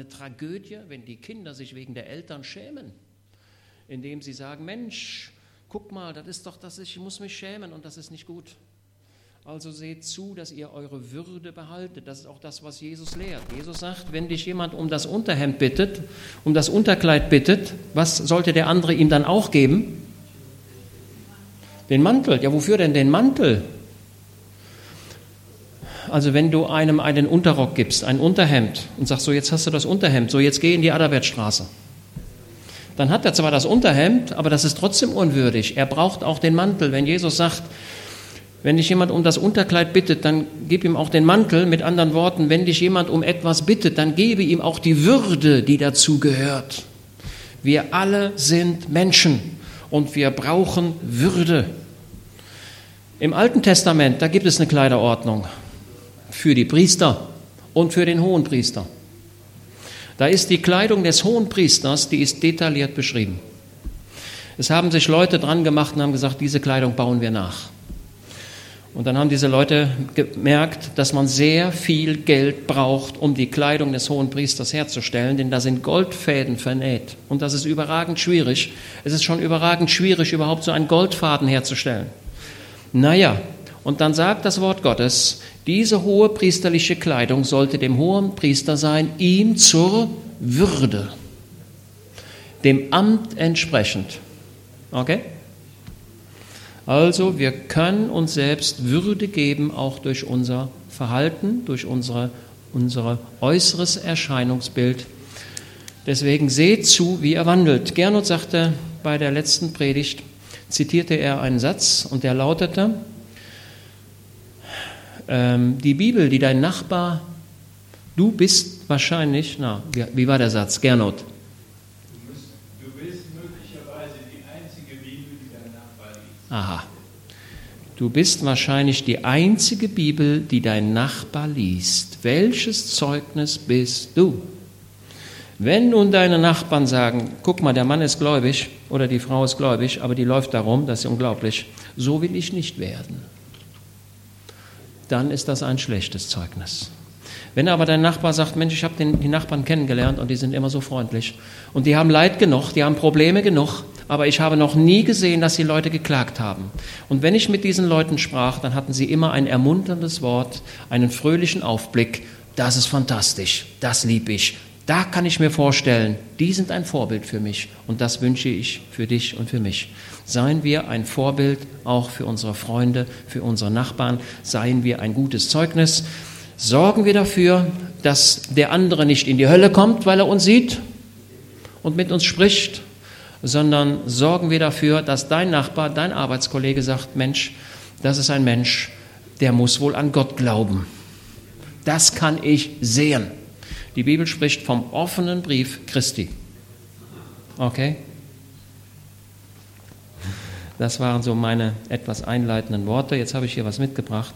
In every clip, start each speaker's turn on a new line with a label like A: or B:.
A: eine Tragödie, wenn die Kinder sich wegen der Eltern schämen, indem sie sagen, Mensch, guck mal, das ist doch das, ich muss mich schämen und das ist nicht gut. Also seht zu, dass ihr eure Würde behaltet. Das ist auch das, was Jesus lehrt. Jesus sagt, wenn dich jemand um das Unterhemd bittet, um das Unterkleid bittet, was sollte der andere ihm dann auch geben? Den Mantel. Ja, wofür denn den Mantel? Also wenn du einem einen Unterrock gibst, ein Unterhemd und sagst, so jetzt hast du das Unterhemd, so jetzt geh in die Adalbertstraße. Dann hat er zwar das Unterhemd, aber das ist trotzdem unwürdig. Er braucht auch den Mantel. Wenn Jesus sagt, wenn dich jemand um das Unterkleid bittet, dann gib ihm auch den Mantel. Mit anderen Worten, wenn dich jemand um etwas bittet, dann gebe ihm auch die Würde, die dazu gehört. Wir alle sind Menschen und wir brauchen Würde. Im Alten Testament, da gibt es eine Kleiderordnung für die Priester und für den Hohenpriester. Da ist die Kleidung des Hohenpriesters, die ist detailliert beschrieben. Es haben sich Leute dran gemacht und haben gesagt, diese Kleidung bauen wir nach. Und dann haben diese Leute gemerkt, dass man sehr viel Geld braucht, um die Kleidung des hohen Priesters herzustellen, denn da sind Goldfäden vernäht. Und das ist überragend schwierig. Es ist schon überragend schwierig, überhaupt so einen Goldfaden herzustellen. Naja, und dann sagt das Wort Gottes, diese hohe priesterliche Kleidung sollte dem hohen Priester sein, ihm zur Würde, dem Amt entsprechend. Okay? Also wir können uns selbst Würde geben, auch durch unser Verhalten, durch unsere, unser äußeres Erscheinungsbild. Deswegen seht zu, wie er wandelt. Gernot sagte bei der letzten Predigt, zitierte er einen Satz und der lautete, die Bibel, die dein Nachbar, du bist wahrscheinlich, na, wie, wie war der Satz, Gernot? Aha. Du bist wahrscheinlich die einzige Bibel, die dein Nachbar liest. Welches Zeugnis bist du? Wenn nun deine Nachbarn sagen, guck mal, der Mann ist gläubig oder die Frau ist gläubig, aber die läuft darum, das ist unglaublich, so will ich nicht werden, dann ist das ein schlechtes Zeugnis. Wenn aber dein Nachbar sagt, Mensch, ich habe die Nachbarn kennengelernt und die sind immer so freundlich und die haben Leid genug, die haben Probleme genug, aber ich habe noch nie gesehen, dass die Leute geklagt haben. Und wenn ich mit diesen Leuten sprach, dann hatten sie immer ein ermunterndes Wort, einen fröhlichen Aufblick. Das ist fantastisch, das liebe ich. Da kann ich mir vorstellen, die sind ein Vorbild für mich und das wünsche ich für dich und für mich. Seien wir ein Vorbild auch für unsere Freunde, für unsere Nachbarn, seien wir ein gutes Zeugnis. Sorgen wir dafür, dass der andere nicht in die Hölle kommt, weil er uns sieht und mit uns spricht, sondern sorgen wir dafür, dass dein Nachbar, dein Arbeitskollege sagt, Mensch, das ist ein Mensch, der muss wohl an Gott glauben. Das kann ich sehen. Die Bibel spricht vom offenen Brief Christi. Okay? Das waren so meine etwas einleitenden Worte. Jetzt habe ich hier was mitgebracht.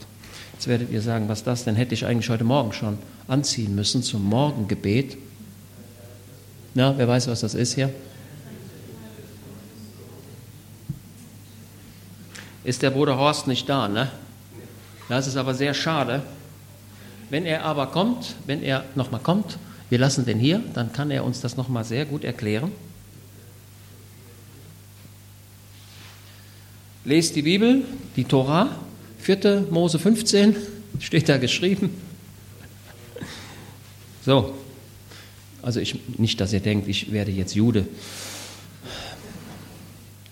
A: Jetzt werdet ihr sagen, was das denn hätte ich eigentlich heute Morgen schon anziehen müssen zum Morgengebet. Na, wer weiß, was das ist hier? ist der Bruder Horst nicht da. Ne? Das ist aber sehr schade. Wenn er aber kommt, wenn er nochmal kommt, wir lassen den hier, dann kann er uns das nochmal sehr gut erklären. Lest die Bibel, die Tora, 4. Mose 15, steht da geschrieben. So, also ich, nicht, dass ihr denkt, ich werde jetzt Jude.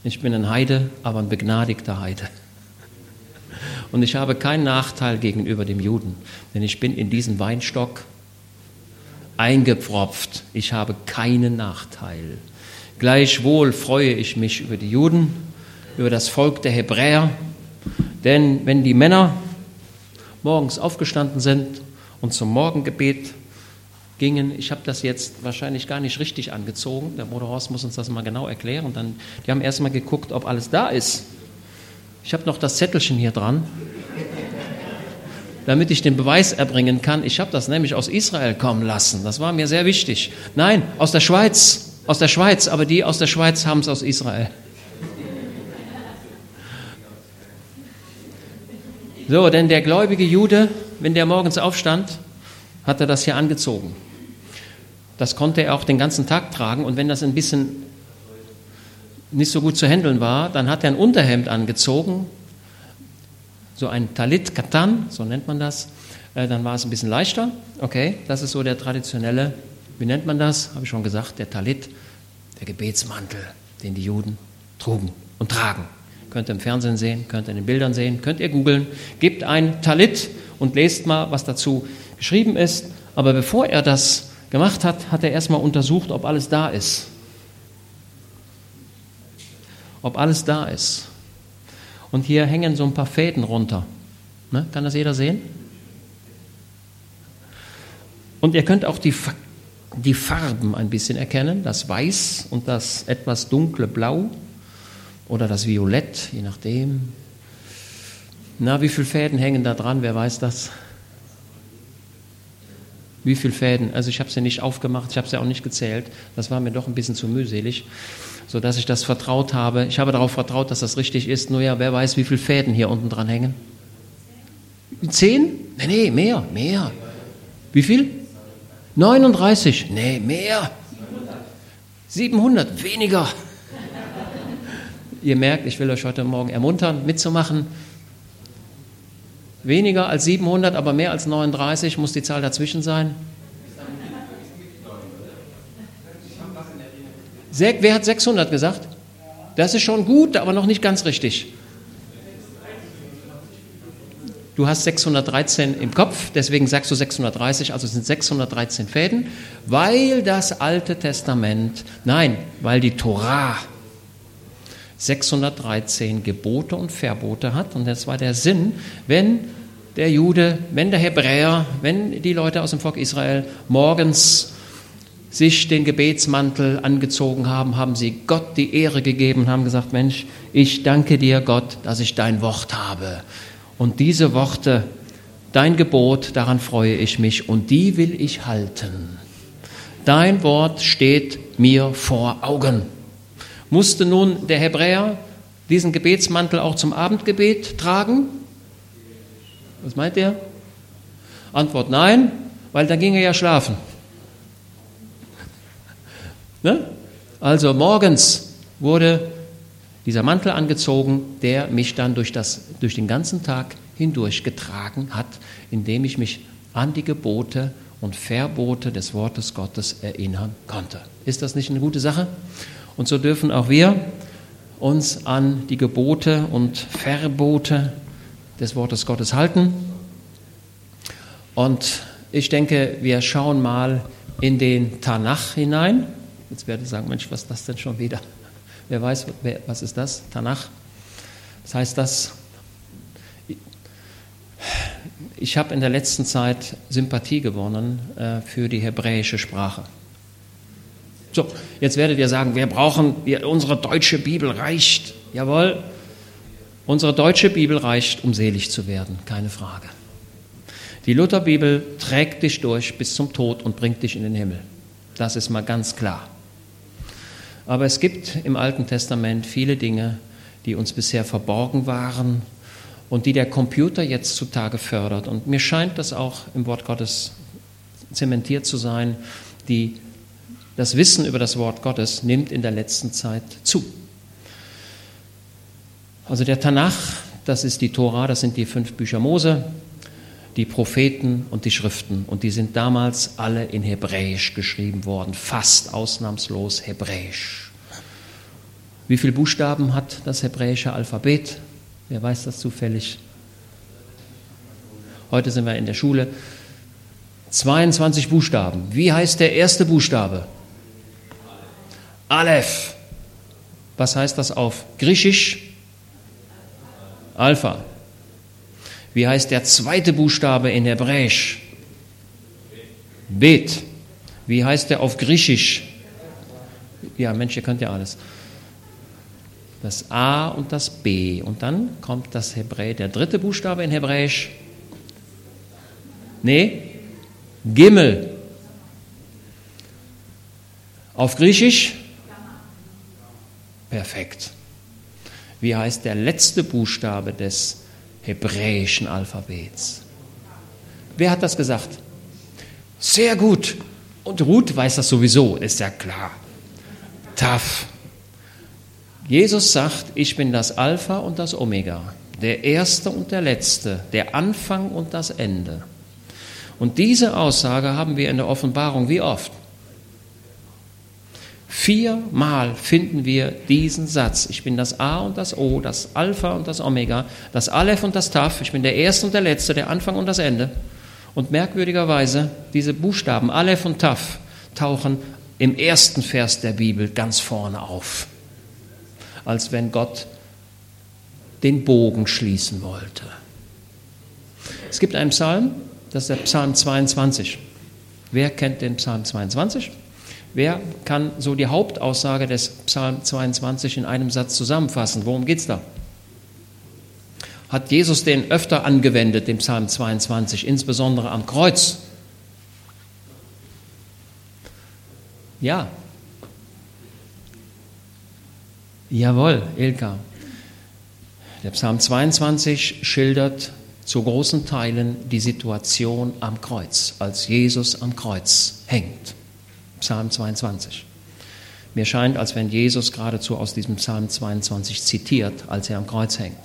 A: Ich bin ein Heide, aber ein begnadigter Heide. Und ich habe keinen Nachteil gegenüber dem Juden, denn ich bin in diesen Weinstock eingepfropft. Ich habe keinen Nachteil. Gleichwohl freue ich mich über die Juden, über das Volk der Hebräer, denn wenn die Männer morgens aufgestanden sind und zum Morgengebet gingen, ich habe das jetzt wahrscheinlich gar nicht richtig angezogen, der Bruder Horst muss uns das mal genau erklären, dann, die haben erst mal geguckt, ob alles da ist. Ich habe noch das Zettelchen hier dran, damit ich den Beweis erbringen kann. Ich habe das nämlich aus Israel kommen lassen. Das war mir sehr wichtig. Nein, aus der Schweiz. Aus der Schweiz, aber die aus der Schweiz haben es aus Israel. So, denn der gläubige Jude, wenn der morgens aufstand, hat er das hier angezogen. Das konnte er auch den ganzen Tag tragen und wenn das ein bisschen nicht so gut zu handeln war, dann hat er ein Unterhemd angezogen, so ein Talit Katan, so nennt man das. Äh, dann war es ein bisschen leichter. Okay, das ist so der traditionelle, wie nennt man das? Habe ich schon gesagt, der Talit, der Gebetsmantel, den die Juden trugen und tragen. Könnt ihr im Fernsehen sehen, könnt ihr in den Bildern sehen, könnt ihr googeln. Gebt ein Talit und lest mal, was dazu geschrieben ist. Aber bevor er das gemacht hat, hat er erstmal untersucht, ob alles da ist ob alles da ist. Und hier hängen so ein paar Fäden runter. Ne? Kann das jeder sehen? Und ihr könnt auch die, die Farben ein bisschen erkennen, das Weiß und das etwas dunkle Blau oder das Violett, je nachdem. Na, wie viele Fäden hängen da dran? Wer weiß das? Wie viele Fäden? Also ich habe sie nicht aufgemacht, ich habe sie auch nicht gezählt. Das war mir doch ein bisschen zu mühselig sodass ich das vertraut habe. Ich habe darauf vertraut, dass das richtig ist. Nur ja, wer weiß, wie viele Fäden hier unten dran hängen? Zehn? Nee, nee, mehr, mehr. Wie viel? 39? Nee, mehr. 700, weniger. Ihr merkt, ich will euch heute Morgen ermuntern, mitzumachen. Weniger als 700, aber mehr als 39 muss die Zahl dazwischen sein. Wer hat 600 gesagt? Das ist schon gut, aber noch nicht ganz richtig. Du hast 613 im Kopf, deswegen sagst du 630, also sind 613 Fäden, weil das Alte Testament, nein, weil die Torah 613 Gebote und Verbote hat. Und das war der Sinn, wenn der Jude, wenn der Hebräer, wenn die Leute aus dem Volk Israel morgens sich den Gebetsmantel angezogen haben, haben sie Gott die Ehre gegeben haben gesagt, Mensch, ich danke dir Gott, dass ich dein Wort habe. Und diese Worte, dein Gebot, daran freue ich mich und die will ich halten. Dein Wort steht mir vor Augen. Musste nun der Hebräer diesen Gebetsmantel auch zum Abendgebet tragen? Was meint ihr? Antwort nein, weil dann ging er ja schlafen. Ne? Also morgens wurde dieser Mantel angezogen, der mich dann durch, das, durch den ganzen Tag hindurch getragen hat, indem ich mich an die Gebote und Verbote des Wortes Gottes erinnern konnte. Ist das nicht eine gute Sache? Und so dürfen auch wir uns an die Gebote und Verbote des Wortes Gottes halten. Und ich denke, wir schauen mal in den Tanach hinein. Jetzt werde ich sagen, Mensch, was ist das denn schon wieder? Wer weiß, wer, was ist das? Tanach. Das heißt, dass ich habe in der letzten Zeit Sympathie gewonnen äh, für die hebräische Sprache. So, jetzt werdet ihr sagen, wir brauchen, wir, unsere deutsche Bibel reicht. Jawohl, unsere deutsche Bibel reicht, um selig zu werden, keine Frage. Die Lutherbibel trägt dich durch bis zum Tod und bringt dich in den Himmel. Das ist mal ganz klar. Aber es gibt im Alten Testament viele Dinge, die uns bisher verborgen waren und die der Computer jetzt zutage fördert. Und mir scheint das auch im Wort Gottes zementiert zu sein, die, das Wissen über das Wort Gottes nimmt in der letzten Zeit zu. Also der Tanach, das ist die Tora, das sind die fünf Bücher Mose, die Propheten und die Schriften. Und die sind damals alle in Hebräisch geschrieben worden, fast ausnahmslos Hebräisch. Wie viele Buchstaben hat das hebräische Alphabet? Wer weiß das zufällig? Heute sind wir in der Schule. 22 Buchstaben. Wie heißt der erste Buchstabe? Aleph. Was heißt das auf Griechisch? Alpha. Wie heißt der zweite Buchstabe in Hebräisch? Bet. Wie heißt der auf Griechisch? Ja, Mensch, ihr könnt ja alles. Das A und das B. Und dann kommt das Hebräisch, der dritte Buchstabe in Hebräisch. Nee, Gimmel. Auf Griechisch? Perfekt. Wie heißt der letzte Buchstabe des hebräischen Alphabets. Wer hat das gesagt? Sehr gut. Und Ruth weiß das sowieso, ist ja klar. Tough. Jesus sagt, ich bin das Alpha und das Omega, der Erste und der Letzte, der Anfang und das Ende. Und diese Aussage haben wir in der Offenbarung wie oft? Viermal finden wir diesen Satz. Ich bin das A und das O, das Alpha und das Omega, das Aleph und das Taf. Ich bin der Erste und der Letzte, der Anfang und das Ende. Und merkwürdigerweise, diese Buchstaben Aleph und Taf tauchen im ersten Vers der Bibel ganz vorne auf, als wenn Gott den Bogen schließen wollte. Es gibt einen Psalm, das ist der Psalm 22. Wer kennt den Psalm 22? Wer kann so die Hauptaussage des Psalm 22 in einem Satz zusammenfassen? Worum geht es da? Hat Jesus den öfter angewendet, den Psalm 22, insbesondere am Kreuz? Ja. Jawohl, Ilka. Der Psalm 22 schildert zu großen Teilen die Situation am Kreuz, als Jesus am Kreuz hängt. Psalm 22. Mir scheint, als wenn Jesus geradezu aus diesem Psalm 22 zitiert, als er am Kreuz hängt.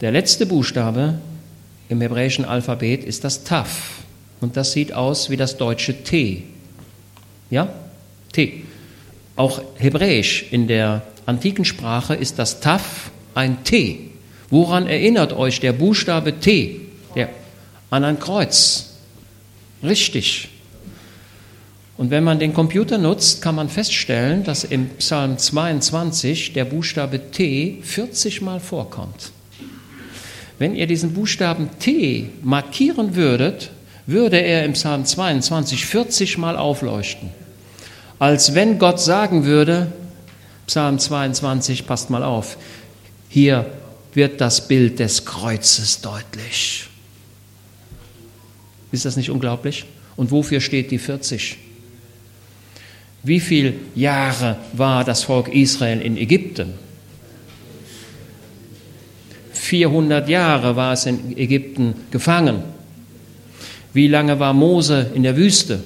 A: Der letzte Buchstabe im hebräischen Alphabet ist das Taf. Und das sieht aus wie das deutsche T. Ja? T. Auch hebräisch in der antiken Sprache ist das Taf ein T. Woran erinnert euch der Buchstabe T? Der, an ein Kreuz. Richtig. Und wenn man den Computer nutzt, kann man feststellen, dass im Psalm 22 der Buchstabe T 40 Mal vorkommt. Wenn ihr diesen Buchstaben T markieren würdet, würde er im Psalm 22 40 Mal aufleuchten. Als wenn Gott sagen würde, Psalm 22, passt mal auf, hier wird das Bild des Kreuzes deutlich. Ist das nicht unglaublich? Und wofür steht die 40? Wie viele Jahre war das Volk Israel in Ägypten? 400 Jahre war es in Ägypten gefangen. Wie lange war Mose in der Wüste?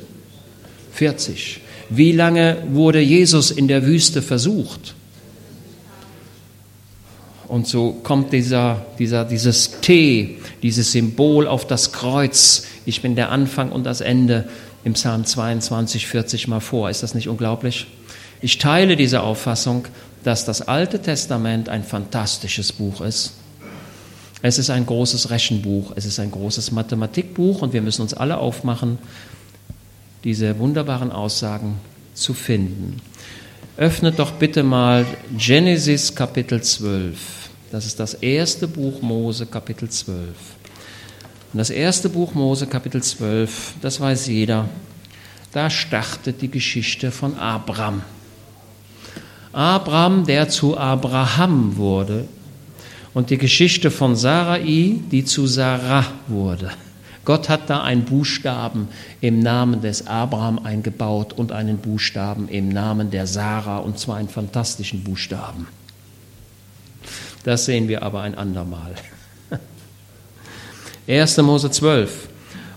A: 40. Wie lange wurde Jesus in der Wüste versucht? Und so kommt dieser, dieser, dieses T, dieses Symbol auf das Kreuz. Ich bin der Anfang und das Ende im Psalm 22, 40 mal vor. Ist das nicht unglaublich? Ich teile diese Auffassung, dass das Alte Testament ein fantastisches Buch ist. Es ist ein großes Rechenbuch, es ist ein großes Mathematikbuch und wir müssen uns alle aufmachen, diese wunderbaren Aussagen zu finden. Öffnet doch bitte mal Genesis Kapitel 12. Das ist das erste Buch Mose Kapitel 12. Und das erste Buch Mose Kapitel 12, das weiß jeder, da startet die Geschichte von Abraham. Abraham, der zu Abraham wurde, und die Geschichte von Sarai, die zu Sarah wurde. Gott hat da einen Buchstaben im Namen des Abraham eingebaut und einen Buchstaben im Namen der Sarah, und zwar einen fantastischen Buchstaben. Das sehen wir aber ein andermal. 1. Mose 12.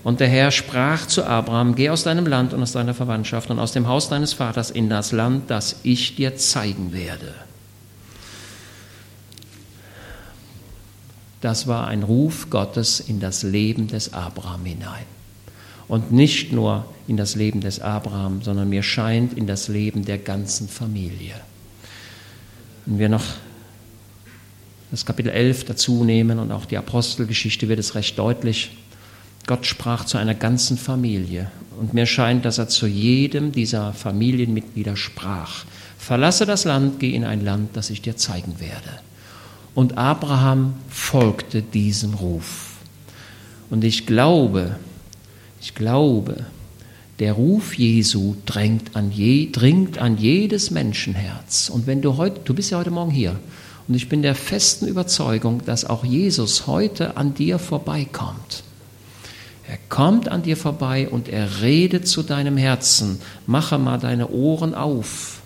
A: Und der Herr sprach zu Abraham, geh aus deinem Land und aus deiner Verwandtschaft und aus dem Haus deines Vaters in das Land, das ich dir zeigen werde. Das war ein Ruf Gottes in das Leben des Abraham hinein. Und nicht nur in das Leben des Abraham, sondern mir scheint in das Leben der ganzen Familie. Wenn wir noch das Kapitel 11 dazu nehmen und auch die Apostelgeschichte wird es recht deutlich. Gott sprach zu einer ganzen Familie und mir scheint, dass er zu jedem dieser Familienmitglieder sprach. Verlasse das Land, geh in ein Land, das ich dir zeigen werde. Und Abraham folgte diesem Ruf. Und ich glaube, ich glaube, der Ruf Jesu drängt an je, dringt an jedes Menschenherz. Und wenn du heute, du bist ja heute Morgen hier, und ich bin der festen Überzeugung, dass auch Jesus heute an dir vorbeikommt. Er kommt an dir vorbei und er redet zu deinem Herzen. Mache mal deine Ohren auf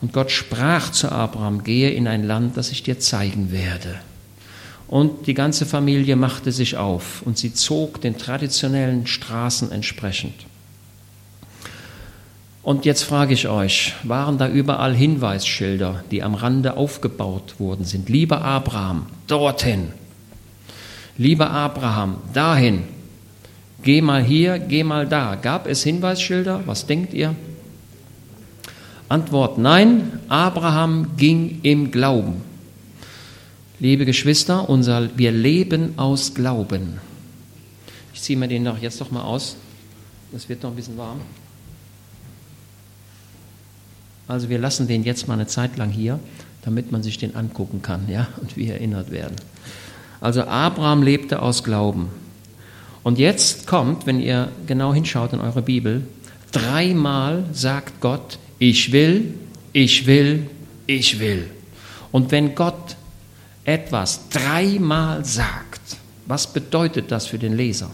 A: und Gott sprach zu Abraham, gehe in ein Land, das ich dir zeigen werde. Und die ganze Familie machte sich auf und sie zog den traditionellen Straßen entsprechend. Und jetzt frage ich euch, waren da überall Hinweisschilder, die am Rande aufgebaut worden sind? Lieber Abraham, dorthin. Lieber Abraham, dahin. Geh mal hier, geh mal da. Gab es Hinweisschilder? Was denkt ihr? Antwort nein, Abraham ging im Glauben. Liebe Geschwister, unser, wir leben aus Glauben. Ich ziehe mir den doch jetzt doch mal aus. Es wird noch ein bisschen warm. Also wir lassen den jetzt mal eine Zeit lang hier, damit man sich den angucken kann, ja, und wir erinnert werden. Also Abraham lebte aus Glauben. Und jetzt kommt, wenn ihr genau hinschaut in eure Bibel, dreimal sagt Gott, ich will, ich will, ich will. Und wenn Gott etwas dreimal sagt, was bedeutet das für den Leser?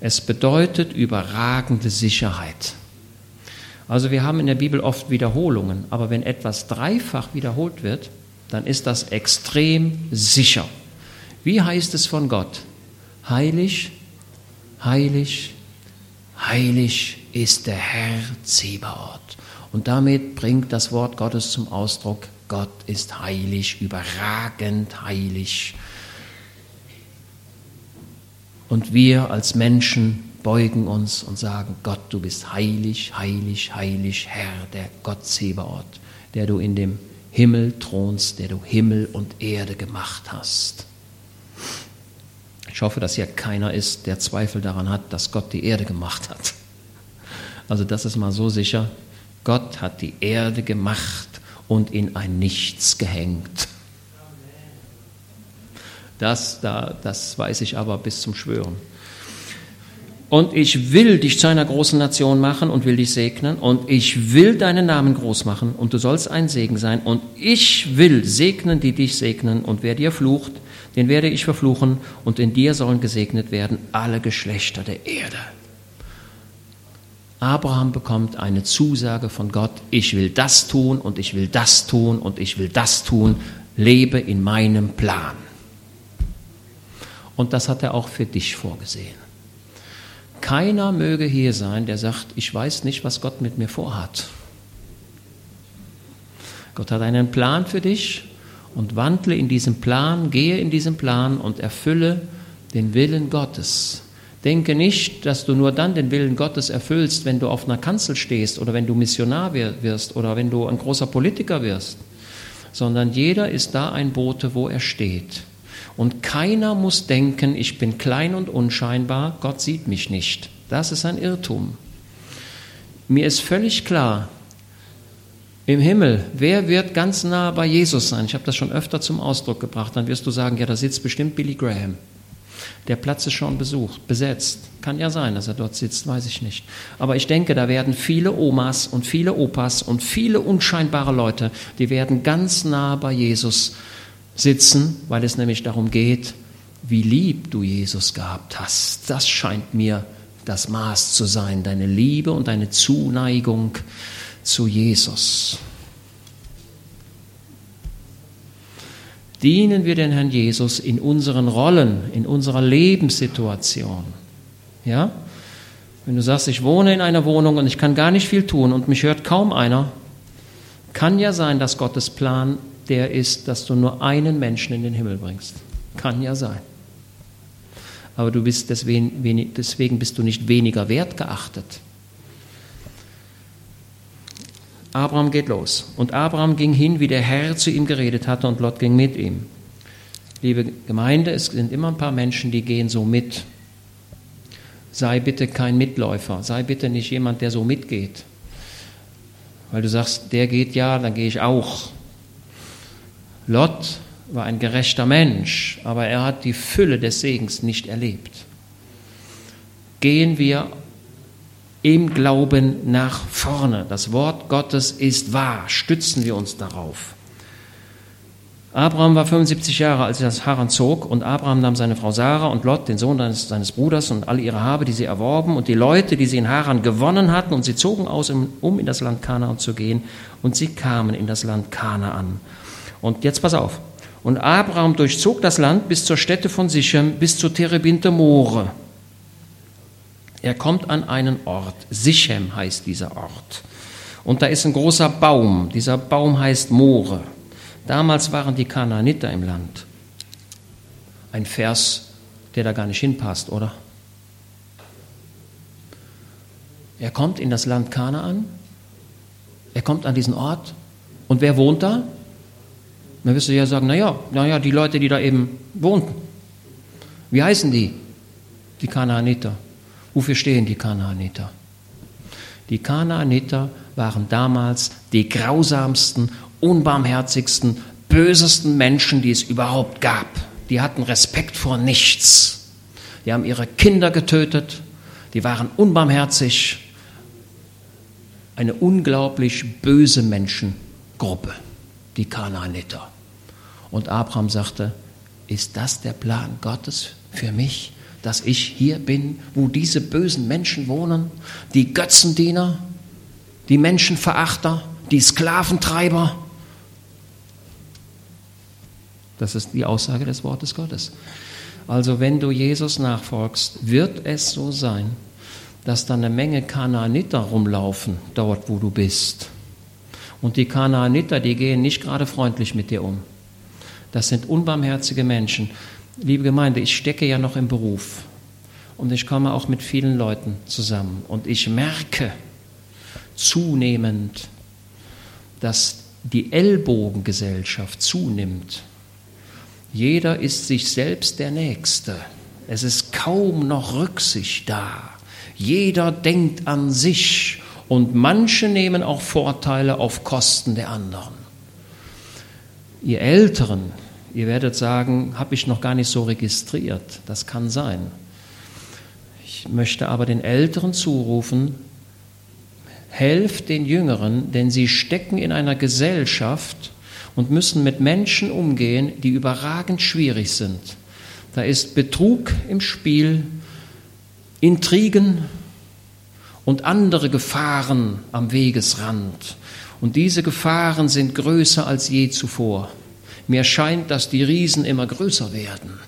A: Es bedeutet überragende Sicherheit. Also wir haben in der Bibel oft Wiederholungen, aber wenn etwas dreifach wiederholt wird, dann ist das extrem sicher. Wie heißt es von Gott? Heilig, heilig, heilig ist der Herr Zebaoth. Und damit bringt das Wort Gottes zum Ausdruck, Gott ist heilig, überragend heilig. Und wir als Menschen beugen uns und sagen, Gott, du bist heilig, heilig, heilig, Herr, der Gott Zebaoth, der du in dem Himmel thronst, der du Himmel und Erde gemacht hast. Ich hoffe, dass hier keiner ist, der Zweifel daran hat, dass Gott die Erde gemacht hat. Also das ist mal so sicher. Gott hat die Erde gemacht und in ein Nichts gehängt. Das, da, das weiß ich aber bis zum Schwören und ich will dich zu einer großen Nation machen und will dich segnen und ich will deinen Namen groß machen und du sollst ein Segen sein und ich will segnen, die dich segnen und wer dir flucht, den werde ich verfluchen und in dir sollen gesegnet werden alle Geschlechter der Erde. Abraham bekommt eine Zusage von Gott, ich will das tun und ich will das tun und ich will das tun, lebe in meinem Plan. Und das hat er auch für dich vorgesehen. Keiner möge hier sein, der sagt, ich weiß nicht, was Gott mit mir vorhat. Gott hat einen Plan für dich und wandle in diesem Plan, gehe in diesem Plan und erfülle den Willen Gottes. Denke nicht, dass du nur dann den Willen Gottes erfüllst, wenn du auf einer Kanzel stehst oder wenn du Missionar wirst oder wenn du ein großer Politiker wirst, sondern jeder ist da ein Bote, wo er steht. Und keiner muss denken, ich bin klein und unscheinbar, Gott sieht mich nicht. Das ist ein Irrtum. Mir ist völlig klar, im Himmel, wer wird ganz nah bei Jesus sein? Ich habe das schon öfter zum Ausdruck gebracht. Dann wirst du sagen, ja, da sitzt bestimmt Billy Graham. Der Platz ist schon besucht, besetzt. Kann ja sein, dass er dort sitzt, weiß ich nicht. Aber ich denke, da werden viele Omas und viele Opas und viele unscheinbare Leute, die werden ganz nah bei Jesus sitzen, weil es nämlich darum geht, wie lieb du Jesus gehabt hast. Das scheint mir das Maß zu sein, deine Liebe und deine Zuneigung zu Jesus. Dienen wir den Herrn Jesus in unseren Rollen, in unserer Lebenssituation. Ja? Wenn du sagst, ich wohne in einer Wohnung und ich kann gar nicht viel tun und mich hört kaum einer, kann ja sein, dass Gottes Plan der ist, dass du nur einen Menschen in den Himmel bringst. Kann ja sein. Aber du bist deswegen, deswegen bist du nicht weniger wert geachtet. Abraham geht los. Und Abraham ging hin, wie der Herr zu ihm geredet hatte, und Lot ging mit ihm. Liebe Gemeinde, es sind immer ein paar Menschen, die gehen so mit. Sei bitte kein Mitläufer, sei bitte nicht jemand, der so mitgeht. Weil du sagst, der geht ja, dann gehe ich auch. Lot war ein gerechter Mensch, aber er hat die Fülle des Segens nicht erlebt. Gehen wir im Glauben nach vorne. Das Wort Gottes ist wahr. Stützen wir uns darauf. Abraham war 75 Jahre, als er das Haran zog, und Abraham nahm seine Frau Sarah und Lot, den Sohn seines, seines Bruders, und alle ihre Habe, die sie erworben, und die Leute, die sie in Haran gewonnen hatten, und sie zogen aus, um in das Land Kanaan zu gehen, und sie kamen in das Land Kanaan. Und jetzt pass auf. Und Abraham durchzog das Land bis zur Stätte von Sichem, bis zu Terebinte More. Er kommt an einen Ort. Sichem heißt dieser Ort. Und da ist ein großer Baum. Dieser Baum heißt More. Damals waren die Kanaaniter im Land. Ein Vers, der da gar nicht hinpasst, oder? Er kommt in das Land Kanaan. Er kommt an diesen Ort. Und wer wohnt da? Dann wirst du ja sagen, naja, naja, die Leute, die da eben wohnten. Wie heißen die? Die Kanaaniter. Wofür stehen die Kanaaniter? Die Kanaaniter waren damals die grausamsten, unbarmherzigsten, bösesten Menschen, die es überhaupt gab. Die hatten Respekt vor nichts. Die haben ihre Kinder getötet. Die waren unbarmherzig. Eine unglaublich böse Menschengruppe, die Kanaaniter. Und Abraham sagte, ist das der Plan Gottes für mich, dass ich hier bin, wo diese bösen Menschen wohnen, die Götzendiener, die Menschenverachter, die Sklaventreiber? Das ist die Aussage des Wortes Gottes. Also wenn du Jesus nachfolgst, wird es so sein, dass da eine Menge Kanaaniter rumlaufen, dort wo du bist. Und die Kanaaniter, die gehen nicht gerade freundlich mit dir um. Das sind unbarmherzige Menschen. Liebe Gemeinde, ich stecke ja noch im Beruf und ich komme auch mit vielen Leuten zusammen und ich merke zunehmend, dass die Ellbogengesellschaft zunimmt. Jeder ist sich selbst der Nächste. Es ist kaum noch Rücksicht da. Jeder denkt an sich und manche nehmen auch Vorteile auf Kosten der anderen. Ihr Älteren, Ihr werdet sagen, habe ich noch gar nicht so registriert. Das kann sein. Ich möchte aber den Älteren zurufen, helft den Jüngeren, denn sie stecken in einer Gesellschaft und müssen mit Menschen umgehen, die überragend schwierig sind. Da ist Betrug im Spiel, Intrigen und andere Gefahren am Wegesrand. Und diese Gefahren sind größer als je zuvor. Mir scheint, dass die Riesen immer größer werden.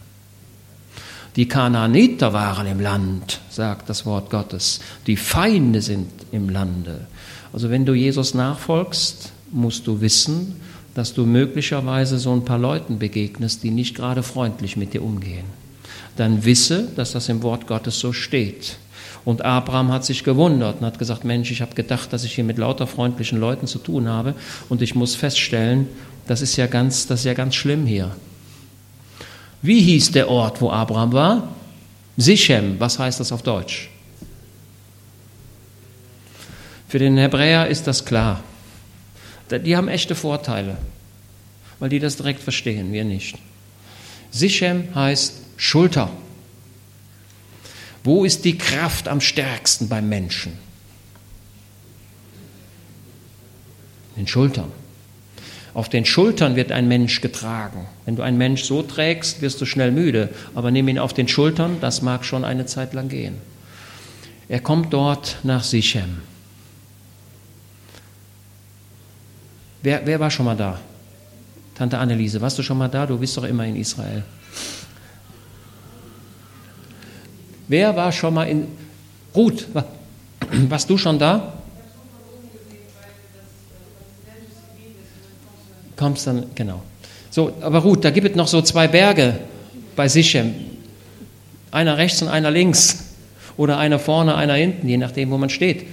A: Die Kanaaniter waren im Land, sagt das Wort Gottes. Die Feinde sind im Lande. Also wenn du Jesus nachfolgst, musst du wissen, dass du möglicherweise so ein paar Leuten begegnest, die nicht gerade freundlich mit dir umgehen. Dann wisse, dass das im Wort Gottes so steht. Und Abraham hat sich gewundert und hat gesagt, Mensch, ich habe gedacht, dass ich hier mit lauter freundlichen Leuten zu tun habe und ich muss feststellen, das ist ja ganz, das ist ja ganz schlimm hier. Wie hieß der Ort, wo Abraham war? Sichem. Was heißt das auf Deutsch? Für den Hebräer ist das klar. Die haben echte Vorteile, weil die das direkt verstehen, wir nicht. Sichem heißt Schulter. Wo ist die Kraft am stärksten beim Menschen? In den Schultern. Auf den Schultern wird ein Mensch getragen. Wenn du einen Mensch so trägst, wirst du schnell müde, aber nimm ihn auf den Schultern, das mag schon eine Zeit lang gehen. Er kommt dort nach Sichem. Wer, wer war schon mal da? Tante Anneliese, warst du schon mal da? Du bist doch immer in Israel. Wer war schon mal in Ruth? Warst du schon da? Kommst dann, genau. So, aber Ruth, da gibt es noch so zwei Berge bei Sichem. Einer rechts und einer links. Oder einer vorne, einer hinten, je nachdem, wo man steht.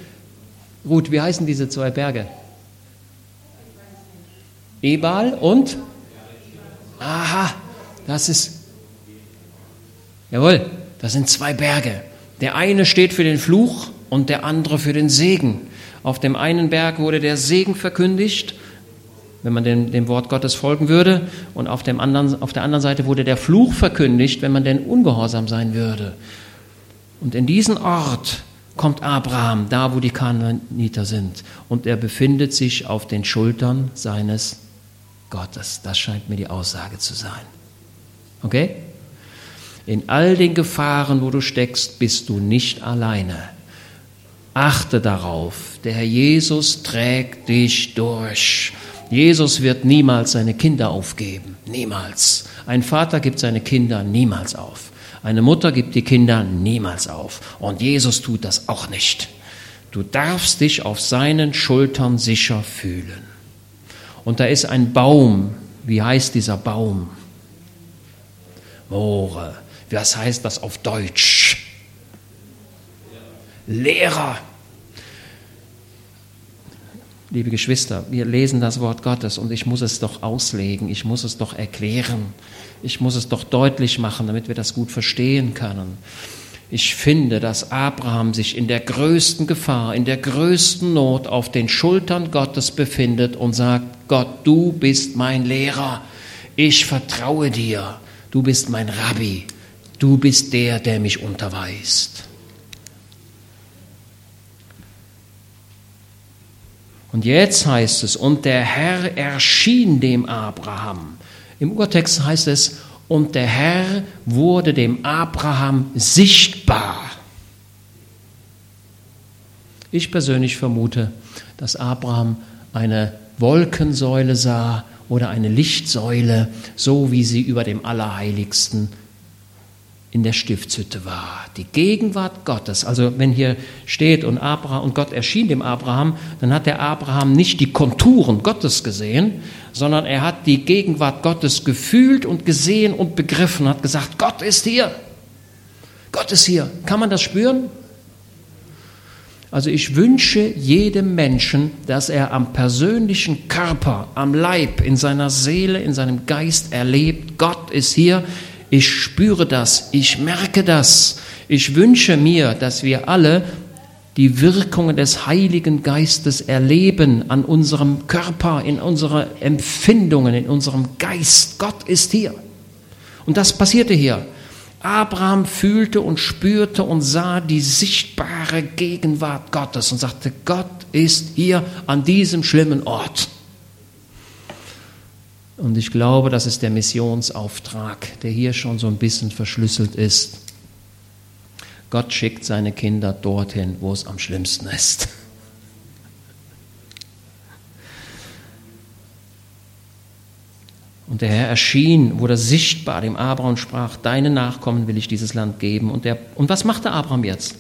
A: Ruth, wie heißen diese zwei Berge? Ebal und? Aha, das ist. Jawohl, das sind zwei Berge. Der eine steht für den Fluch und der andere für den Segen. Auf dem einen Berg wurde der Segen verkündigt wenn man dem, dem Wort Gottes folgen würde. Und auf, dem anderen, auf der anderen Seite wurde der Fluch verkündigt, wenn man denn ungehorsam sein würde. Und in diesen Ort kommt Abraham, da wo die Kanaaniter sind. Und er befindet sich auf den Schultern seines Gottes. Das scheint mir die Aussage zu sein. Okay? In all den Gefahren, wo du steckst, bist du nicht alleine. Achte darauf, der Herr Jesus trägt dich durch. Jesus wird niemals seine Kinder aufgeben. Niemals. Ein Vater gibt seine Kinder niemals auf. Eine Mutter gibt die Kinder niemals auf. Und Jesus tut das auch nicht. Du darfst dich auf seinen Schultern sicher fühlen. Und da ist ein Baum. Wie heißt dieser Baum? Moore. Was heißt das auf Deutsch? Lehrer. Liebe Geschwister, wir lesen das Wort Gottes und ich muss es doch auslegen, ich muss es doch erklären, ich muss es doch deutlich machen, damit wir das gut verstehen können. Ich finde, dass Abraham sich in der größten Gefahr, in der größten Not auf den Schultern Gottes befindet und sagt, Gott, du bist mein Lehrer, ich vertraue dir, du bist mein Rabbi, du bist der, der mich unterweist. Und jetzt heißt es, und der Herr erschien dem Abraham. Im Urtext heißt es, und der Herr wurde dem Abraham sichtbar. Ich persönlich vermute, dass Abraham eine Wolkensäule sah oder eine Lichtsäule, so wie sie über dem Allerheiligsten in der Stiftshütte war. Die Gegenwart Gottes. Also wenn hier steht und Abraham und Gott erschien dem Abraham, dann hat der Abraham nicht die Konturen Gottes gesehen, sondern er hat die Gegenwart Gottes gefühlt und gesehen und begriffen, hat gesagt, Gott ist hier. Gott ist hier. Kann man das spüren? Also ich wünsche jedem Menschen, dass er am persönlichen Körper, am Leib, in seiner Seele, in seinem Geist erlebt, Gott ist hier, ich spüre das, ich merke das. Ich wünsche mir, dass wir alle die Wirkungen des Heiligen Geistes erleben an unserem Körper, in unseren Empfindungen, in unserem Geist. Gott ist hier. Und das passierte hier. Abraham fühlte und spürte und sah die sichtbare Gegenwart Gottes und sagte, Gott ist hier an diesem schlimmen Ort. Und ich glaube, das ist der Missionsauftrag, der hier schon so ein bisschen verschlüsselt ist. Gott schickt seine Kinder dorthin, wo es am schlimmsten ist. Und der Herr erschien, wurde sichtbar dem Abraham und sprach, deine Nachkommen will ich dieses Land geben. Und, der, und was machte Abraham jetzt?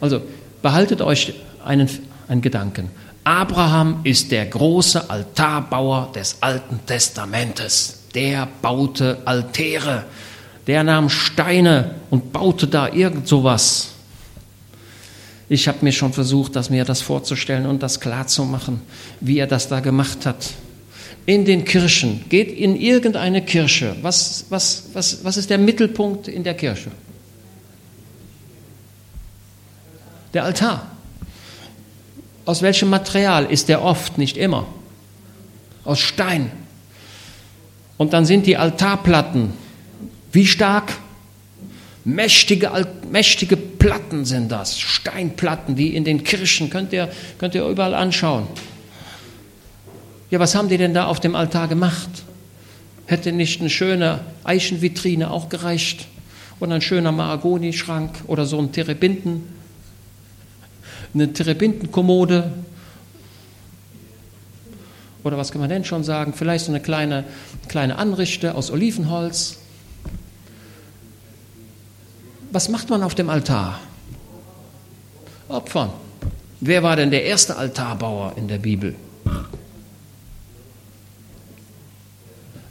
A: Also behaltet euch einen, einen Gedanken. Abraham ist der große Altarbauer des Alten Testamentes. Der baute Altäre. Der nahm Steine und baute da irgend sowas. Ich habe mir schon versucht, das mir das vorzustellen und das klarzumachen, wie er das da gemacht hat. In den Kirchen, geht in irgendeine Kirche. Was, was, was, was ist der Mittelpunkt in der Kirche? Der Altar. Aus welchem Material ist der oft? Nicht immer. Aus Stein. Und dann sind die Altarplatten. Wie stark? Mächtige, mächtige Platten sind das. Steinplatten, wie in den Kirchen. Könnt ihr, könnt ihr überall anschauen. Ja, was haben die denn da auf dem Altar gemacht? Hätte nicht eine schöne Eichenvitrine auch gereicht? Oder ein schöner Mahagonischrank oder so ein Terebinten? Eine Terebintenkommode oder was kann man denn schon sagen? Vielleicht so eine kleine, kleine Anrichte aus Olivenholz. Was macht man auf dem Altar? Opfern. Wer war denn der erste Altarbauer in der Bibel?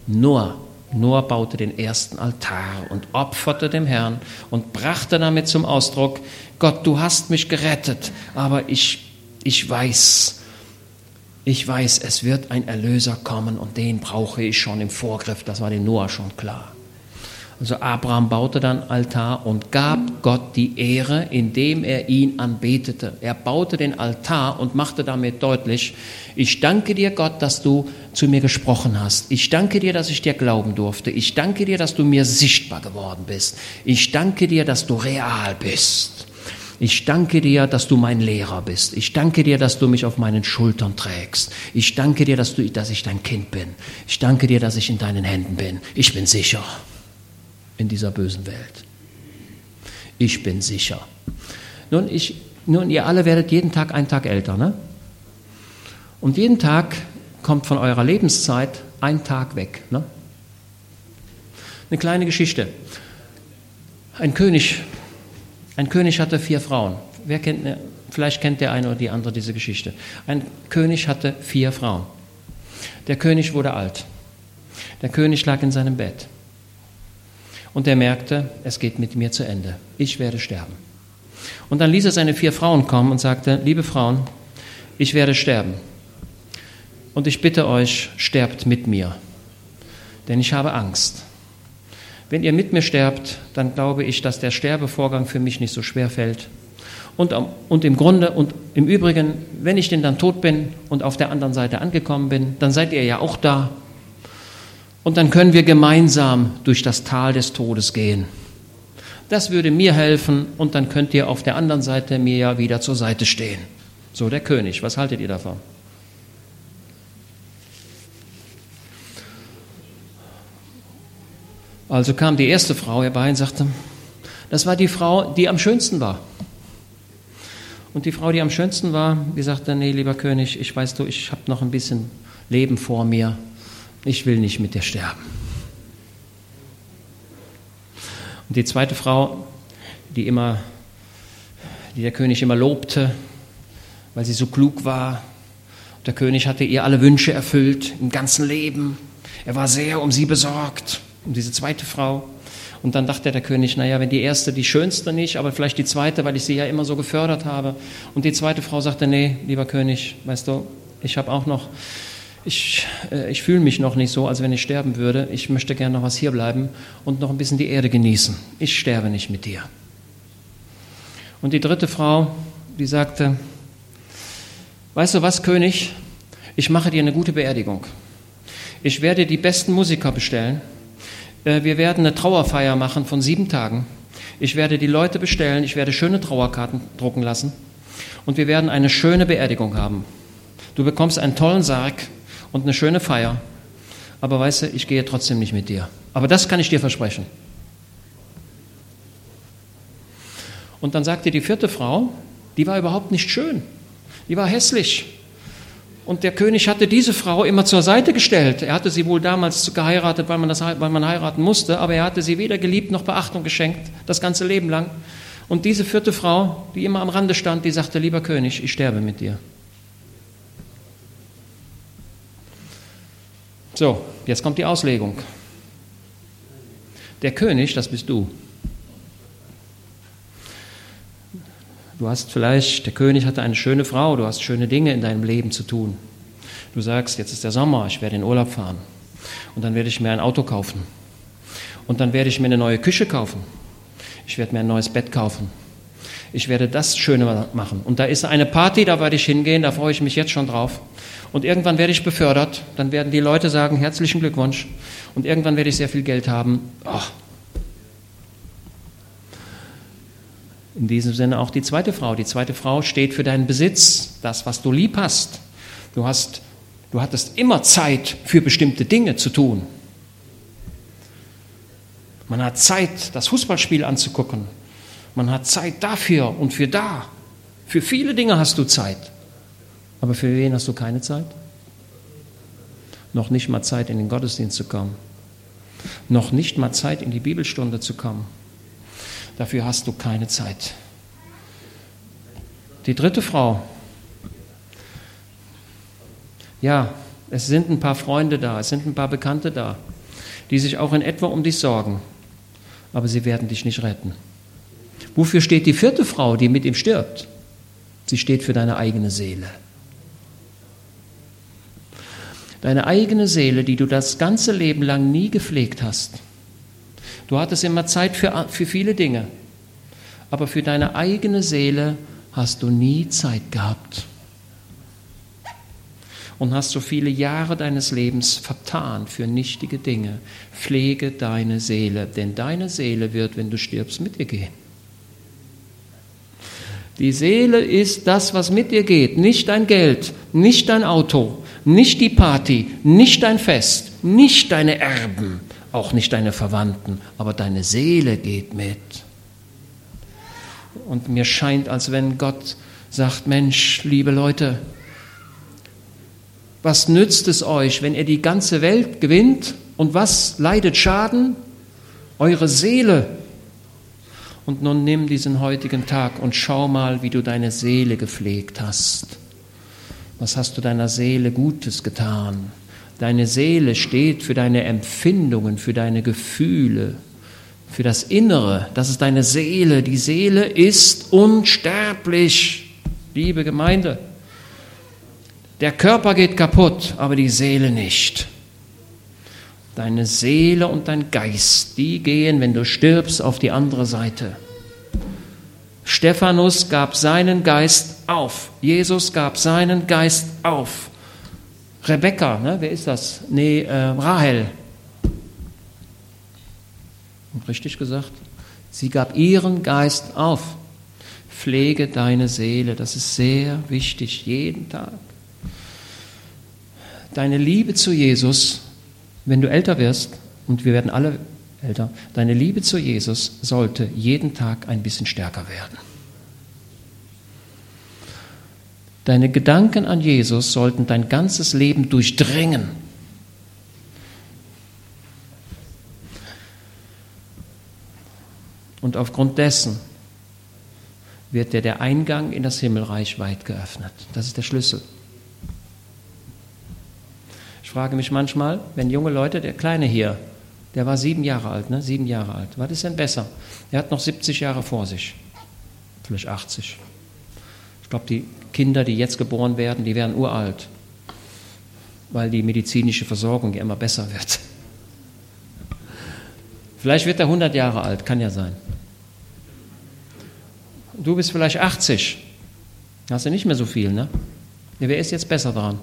A: Noah. Noah baute den ersten Altar und opferte dem Herrn und brachte damit zum Ausdruck, Gott, du hast mich gerettet, aber ich, ich weiß, ich weiß, es wird ein Erlöser kommen und den brauche ich schon im Vorgriff, das war dem Noah schon klar. Also Abraham baute dann Altar und gab Gott die Ehre, indem er ihn anbetete. Er baute den Altar und machte damit deutlich, ich danke dir Gott, dass du zu mir gesprochen hast. Ich danke dir, dass ich dir glauben durfte. Ich danke dir, dass du mir sichtbar geworden bist. Ich danke dir, dass du real bist. Ich danke dir, dass du mein Lehrer bist. Ich danke dir, dass du mich auf meinen Schultern trägst. Ich danke dir, dass, du, dass ich dein Kind bin. Ich danke dir, dass ich in deinen Händen bin. Ich bin sicher in dieser bösen Welt. Ich bin sicher. Nun, ich, nun, ihr alle werdet jeden Tag einen Tag älter, ne? Und jeden Tag kommt von eurer Lebenszeit ein Tag weg. Ne? Eine kleine Geschichte. Ein König, ein König hatte vier Frauen. Wer kennt, vielleicht kennt der eine oder die andere diese Geschichte. Ein König hatte vier Frauen. Der König wurde alt. Der König lag in seinem Bett. Und er merkte, es geht mit mir zu Ende. Ich werde sterben. Und dann ließ er seine vier Frauen kommen und sagte, liebe Frauen, ich werde sterben. Und ich bitte euch, sterbt mit mir, denn ich habe Angst. Wenn ihr mit mir sterbt, dann glaube ich, dass der Sterbevorgang für mich nicht so schwer fällt. Und, und im Grunde und im Übrigen, wenn ich denn dann tot bin und auf der anderen Seite angekommen bin, dann seid ihr ja auch da. Und dann können wir gemeinsam durch das Tal des Todes gehen. Das würde mir helfen und dann könnt ihr auf der anderen Seite mir ja wieder zur Seite stehen. So der König. Was haltet ihr davon? Also kam die erste Frau herbei und sagte, das war die Frau, die am schönsten war. Und die Frau, die am schönsten war, die sagte, nee, lieber König, ich weiß du, ich habe noch ein bisschen Leben vor mir. Ich will nicht mit dir sterben. Und die zweite Frau, die immer, die der König immer lobte, weil sie so klug war. Der König hatte ihr alle Wünsche erfüllt im ganzen Leben. Er war sehr um sie besorgt um diese zweite Frau. Und dann dachte der König, naja, wenn die erste die schönste nicht, aber vielleicht die zweite, weil ich sie ja immer so gefördert habe. Und die zweite Frau sagte, nee, lieber König, weißt du, ich habe auch noch, ich, äh, ich fühle mich noch nicht so, als wenn ich sterben würde. Ich möchte gerne noch was hier bleiben und noch ein bisschen die Erde genießen. Ich sterbe nicht mit dir. Und die dritte Frau, die sagte, weißt du was, König, ich mache dir eine gute Beerdigung. Ich werde die besten Musiker bestellen wir werden eine Trauerfeier machen von sieben Tagen. Ich werde die Leute bestellen, ich werde schöne Trauerkarten drucken lassen und wir werden eine schöne Beerdigung haben. Du bekommst einen tollen Sarg und eine schöne Feier, aber weißt du, ich gehe trotzdem nicht mit dir. Aber das kann ich dir versprechen. Und dann sagte die vierte Frau, die war überhaupt nicht schön, die war hässlich. Und der König hatte diese Frau immer zur Seite gestellt. Er hatte sie wohl damals geheiratet, weil man, das, weil man heiraten musste, aber er hatte sie weder geliebt noch Beachtung geschenkt, das ganze Leben lang. Und diese vierte Frau, die immer am Rande stand, die sagte, lieber König, ich sterbe mit dir. So, jetzt kommt die Auslegung. Der König, das bist du. Du hast vielleicht, der König hatte eine schöne Frau, du hast schöne Dinge in deinem Leben zu tun. Du sagst, jetzt ist der Sommer, ich werde in Urlaub fahren. Und dann werde ich mir ein Auto kaufen. Und dann werde ich mir eine neue Küche kaufen. Ich werde mir ein neues Bett kaufen. Ich werde das Schöne machen. Und da ist eine Party, da werde ich hingehen, da freue ich mich jetzt schon drauf. Und irgendwann werde ich befördert. Dann werden die Leute sagen, herzlichen Glückwunsch. Und irgendwann werde ich sehr viel Geld haben. Oh, In diesem Sinne auch die zweite Frau. Die zweite Frau steht für deinen Besitz, das, was du lieb hast. Du, hast, du hattest immer Zeit für bestimmte Dinge zu tun. Man hat Zeit, das Fußballspiel anzugucken. Man hat Zeit dafür und für da. Für viele Dinge hast du Zeit. Aber für wen hast du keine Zeit? Noch nicht mal Zeit, in den Gottesdienst zu kommen. Noch nicht mal Zeit, in die Bibelstunde zu kommen Dafür hast du keine Zeit. Die dritte Frau. Ja, es sind ein paar Freunde da, es sind ein paar Bekannte da, die sich auch in etwa um dich sorgen, aber sie werden dich nicht retten. Wofür steht die vierte Frau, die mit ihm stirbt? Sie steht für deine eigene Seele. Deine eigene Seele, die du das ganze Leben lang nie gepflegt hast. Du hattest immer Zeit für, für viele Dinge, aber für deine eigene Seele hast du nie Zeit gehabt. Und hast so viele Jahre deines Lebens vertan für nichtige Dinge. Pflege deine Seele, denn deine Seele wird, wenn du stirbst, mit dir gehen. Die Seele ist das, was mit dir geht, nicht dein Geld, nicht dein Auto, nicht die Party, nicht dein Fest, nicht deine Erben, auch nicht deine Verwandten, aber deine Seele geht mit. Und mir scheint, als wenn Gott sagt, Mensch, liebe Leute, Was nützt es euch, wenn ihr die ganze Welt gewinnt? Und was leidet Schaden? Eure Seele. Und nun nimm diesen heutigen Tag und schau mal, wie du deine Seele gepflegt hast. Was hast du deiner Seele Gutes getan? Deine Seele steht für deine Empfindungen, für deine Gefühle, für das Innere. Das ist deine Seele. Die Seele ist unsterblich, liebe Gemeinde. Der Körper geht kaputt, aber die Seele nicht. Deine Seele und dein Geist, die gehen, wenn du stirbst, auf die andere Seite. Stephanus gab seinen Geist auf. Jesus gab seinen Geist auf. Rebekka, ne, wer ist das? Nee, äh, Rahel. Richtig gesagt? Sie gab ihren Geist auf. Pflege deine Seele, das ist sehr wichtig, jeden Tag deine Liebe zu Jesus, wenn du älter wirst, und wir werden alle älter, deine Liebe zu Jesus sollte jeden Tag ein bisschen stärker werden. Deine Gedanken an Jesus sollten dein ganzes Leben durchdringen. Und aufgrund dessen wird dir der Eingang in das Himmelreich weit geöffnet. Das ist der Schlüssel frage mich manchmal, wenn junge Leute, der Kleine hier, der war sieben Jahre alt, ne? Sieben Jahre alt. Was ist denn besser? Er hat noch 70 Jahre vor sich. Vielleicht 80. Ich glaube, die Kinder, die jetzt geboren werden, die werden uralt. Weil die medizinische Versorgung ja immer besser wird. Vielleicht wird er 100 Jahre alt, kann ja sein. Du bist vielleicht 80. Hast du nicht mehr so viel, ne? Ja, wer ist jetzt besser dran?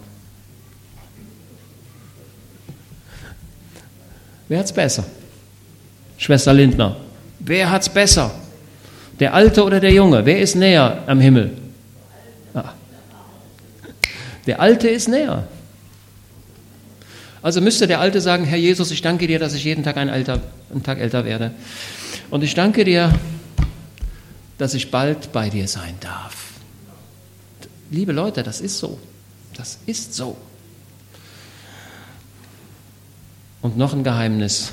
A: Wer hat's besser? Schwester Lindner. Wer hat's besser? Der Alte oder der Junge? Wer ist näher am Himmel? Der Alte ist näher. Also müsste der Alte sagen, Herr Jesus, ich danke dir, dass ich jeden Tag einen, Alter, einen Tag älter werde. Und ich danke dir, dass ich bald bei dir sein darf. Liebe Leute, das ist so. Das ist so. Und noch ein Geheimnis.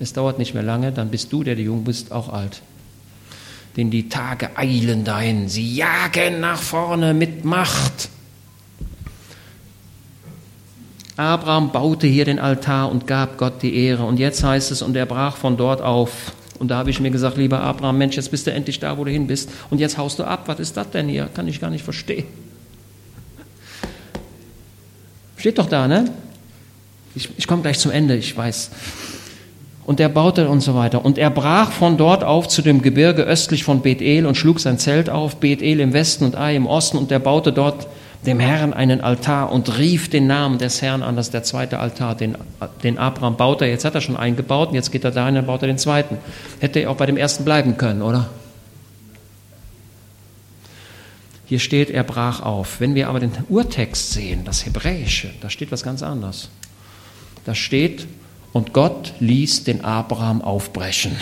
A: Es dauert nicht mehr lange, dann bist du, der du jung bist, auch alt. Denn die Tage eilen dahin. Sie jagen nach vorne mit Macht. Abraham baute hier den Altar und gab Gott die Ehre. Und jetzt heißt es, und er brach von dort auf. Und da habe ich mir gesagt, lieber Abraham, Mensch, jetzt bist du endlich da, wo du hin bist. Und jetzt haust du ab. Was ist das denn hier? Kann ich gar nicht verstehen. Steht doch da, ne? Ich, ich komme gleich zum Ende, ich weiß. Und er baute und so weiter. Und er brach von dort auf zu dem Gebirge östlich von Bethel und schlug sein Zelt auf, Bethel im Westen und Ai im Osten. Und er baute dort dem Herrn einen Altar und rief den Namen des Herrn an. Das ist der zweite Altar, den, den Abraham baute. Jetzt hat er schon einen gebaut und jetzt geht er dahin, dann baut er den zweiten. Hätte er auch bei dem ersten bleiben können, oder? Hier steht, er brach auf. Wenn wir aber den Urtext sehen, das Hebräische, da steht was ganz anderes. Da steht, und Gott ließ den Abraham aufbrechen.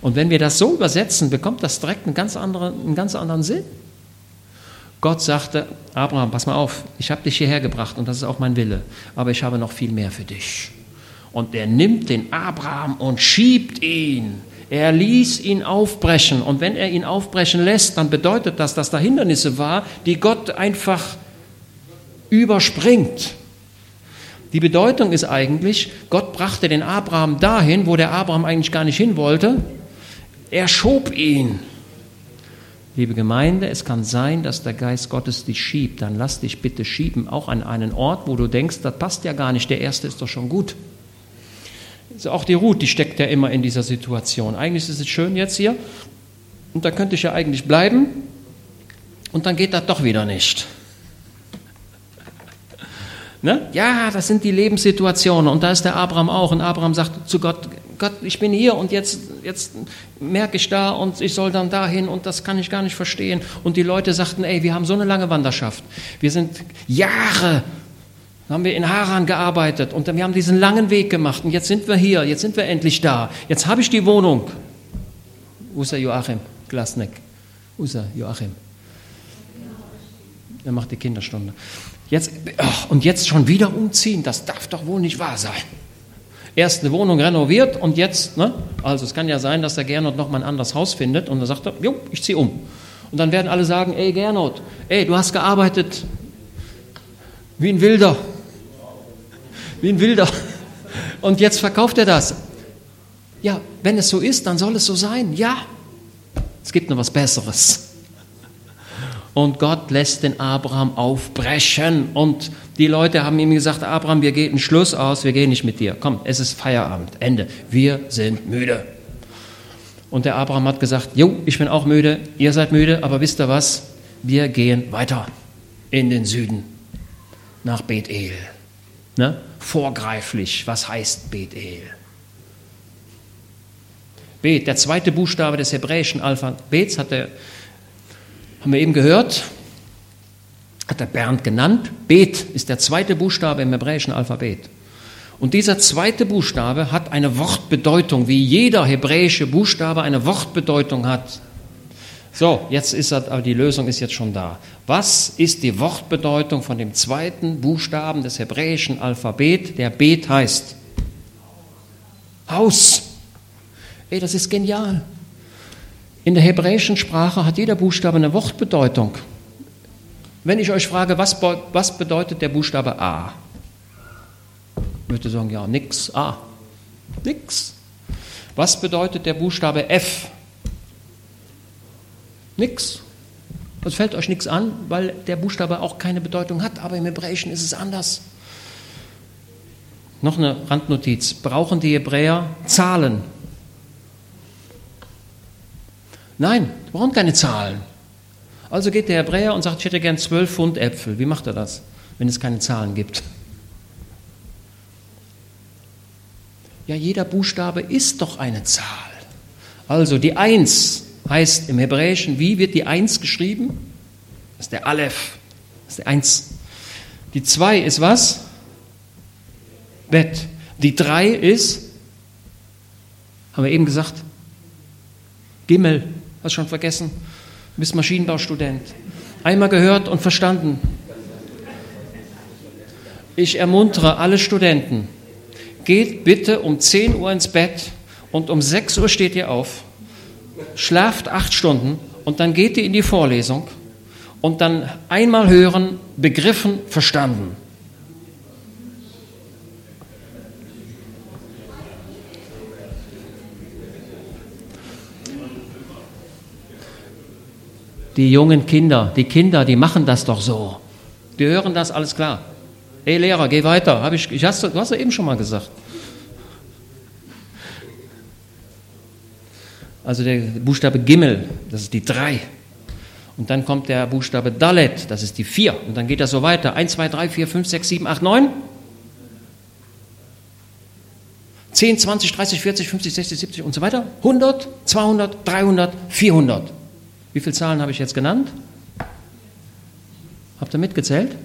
A: Und wenn wir das so übersetzen, bekommt das direkt einen ganz anderen, einen ganz anderen Sinn. Gott sagte, Abraham, pass mal auf, ich habe dich hierher gebracht und das ist auch mein Wille, aber ich habe noch viel mehr für dich. Und er nimmt den Abraham und schiebt ihn. Er ließ ihn aufbrechen. Und wenn er ihn aufbrechen lässt, dann bedeutet das, dass da Hindernisse war, die Gott einfach überspringt. Die Bedeutung ist eigentlich, Gott brachte den Abraham dahin, wo der Abraham eigentlich gar nicht hin wollte. Er schob ihn. Liebe Gemeinde, es kann sein, dass der Geist Gottes dich schiebt. Dann lass dich bitte schieben, auch an einen Ort, wo du denkst, das passt ja gar nicht, der erste ist doch schon gut. Also auch die Ruth, die steckt ja immer in dieser Situation. Eigentlich ist es schön jetzt hier und da könnte ich ja eigentlich bleiben und dann geht das doch wieder nicht. Ne? Ja, das sind die Lebenssituationen und da ist der Abraham auch. Und Abraham sagt zu Gott, Gott, ich bin hier und jetzt, jetzt merke ich da und ich soll dann dahin und das kann ich gar nicht verstehen. Und die Leute sagten, ey, wir haben so eine lange Wanderschaft. Wir sind Jahre, haben wir in Haran gearbeitet und wir haben diesen langen Weg gemacht und jetzt sind wir hier, jetzt sind wir endlich da. Jetzt habe ich die Wohnung. Usa Joachim Glasneck. Usa Joachim. Er macht die Kinderstunde. Jetzt, ach, und jetzt schon wieder umziehen, das darf doch wohl nicht wahr sein. Erst eine Wohnung renoviert und jetzt, ne? also es kann ja sein, dass der Gernot noch mal ein anderes Haus findet und dann sagt er, jo, ich ziehe um. Und dann werden alle sagen, ey Gernot, ey, du hast gearbeitet wie ein Wilder. Wie ein Wilder. Und jetzt verkauft er das. Ja, wenn es so ist, dann soll es so sein. Ja, es gibt noch was Besseres. Und Gott lässt den Abraham aufbrechen. Und die Leute haben ihm gesagt, Abraham, wir gehen Schluss aus, wir gehen nicht mit dir. Komm, es ist Feierabend, Ende. Wir sind müde. Und der Abraham hat gesagt, jo, ich bin auch müde, ihr seid müde, aber wisst ihr was? Wir gehen weiter in den Süden, nach Bethel. Ne? Vorgreiflich, was heißt Bethel? Bet, der zweite Buchstabe des hebräischen Alphabets, hat der, haben wir eben gehört, hat der Bernd genannt. Bet ist der zweite Buchstabe im hebräischen Alphabet. Und dieser zweite Buchstabe hat eine Wortbedeutung, wie jeder hebräische Buchstabe eine Wortbedeutung hat. So, jetzt ist aber die Lösung ist jetzt schon da. Was ist die Wortbedeutung von dem zweiten Buchstaben des hebräischen Alphabet, der Bet heißt? Haus. Ey, das ist genial. In der hebräischen Sprache hat jeder Buchstabe eine Wortbedeutung. Wenn ich euch frage, was, was bedeutet der Buchstabe A? Würdet ihr sagen, ja, nix. A. Nix. Was bedeutet der Buchstabe F? Nix. Es fällt euch nichts an, weil der Buchstabe auch keine Bedeutung hat, aber im Hebräischen ist es anders. Noch eine Randnotiz. Brauchen die Hebräer Zahlen? Nein, die brauchen keine Zahlen. Also geht der Hebräer und sagt, ich hätte gern zwölf Pfund Äpfel. Wie macht er das, wenn es keine Zahlen gibt? Ja, jeder Buchstabe ist doch eine Zahl. Also die Eins heißt im Hebräischen, wie wird die Eins geschrieben? Das ist der Aleph, das ist der Eins. Die Zwei ist was? Bett. Die Drei ist, haben wir eben gesagt, Gimmel, hast schon vergessen? Du bist Maschinenbaustudent. Einmal gehört und verstanden. Ich ermuntere alle Studenten, geht bitte um 10 Uhr ins Bett und um 6 Uhr steht ihr auf schlaft acht Stunden und dann geht ihr in die Vorlesung und dann einmal hören, begriffen, verstanden. Die jungen Kinder, die Kinder, die machen das doch so. Die hören das, alles klar. Ey Lehrer, geh weiter. Hab ich, ich hast, du hast ja eben schon mal gesagt. also der Buchstabe Gimmel, das ist die 3. Und dann kommt der Buchstabe Dalet, das ist die 4. Und dann geht das so weiter. 1, 2, 3, 4, 5, 6, 7, 8, 9. 10, 20, 30, 40, 50, 60, 70 und so weiter. 100, 200, 300, 400. Wie viele Zahlen habe ich jetzt genannt? Habt ihr mitgezählt?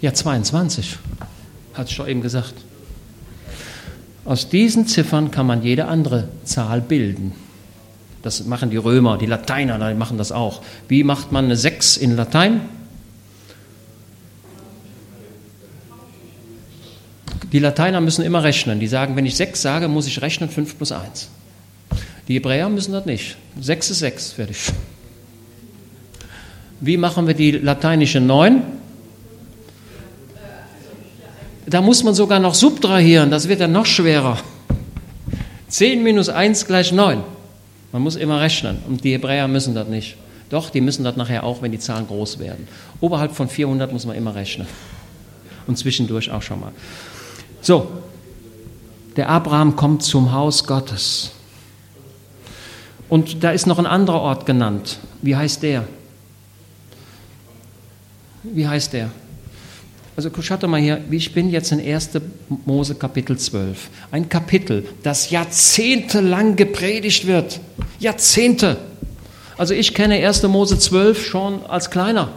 A: Ja, 22. Hatte ich doch eben gesagt. Aus diesen Ziffern kann man jede andere Zahl bilden. Das machen die Römer, die Lateiner, die machen das auch. Wie macht man eine 6 in Latein? Die Lateiner müssen immer rechnen. Die sagen, wenn ich 6 sage, muss ich rechnen 5 plus 1. Die Hebräer müssen das nicht. 6 ist 6, fertig. Wie machen wir die lateinische 9? Da muss man sogar noch subtrahieren, das wird dann noch schwerer. 10 minus 1 gleich 9. Man muss immer rechnen und die Hebräer müssen das nicht. Doch, die müssen das nachher auch, wenn die Zahlen groß werden. Oberhalb von 400 muss man immer rechnen. Und zwischendurch auch schon mal. So, der Abraham kommt zum Haus Gottes. Und da ist noch ein anderer Ort genannt. Wie heißt der? Wie heißt der? Also schaut mal hier, ich bin jetzt in 1. Mose Kapitel 12. Ein Kapitel, das jahrzehntelang gepredigt wird. Jahrzehnte. Also ich kenne 1. Mose 12 schon als Kleiner.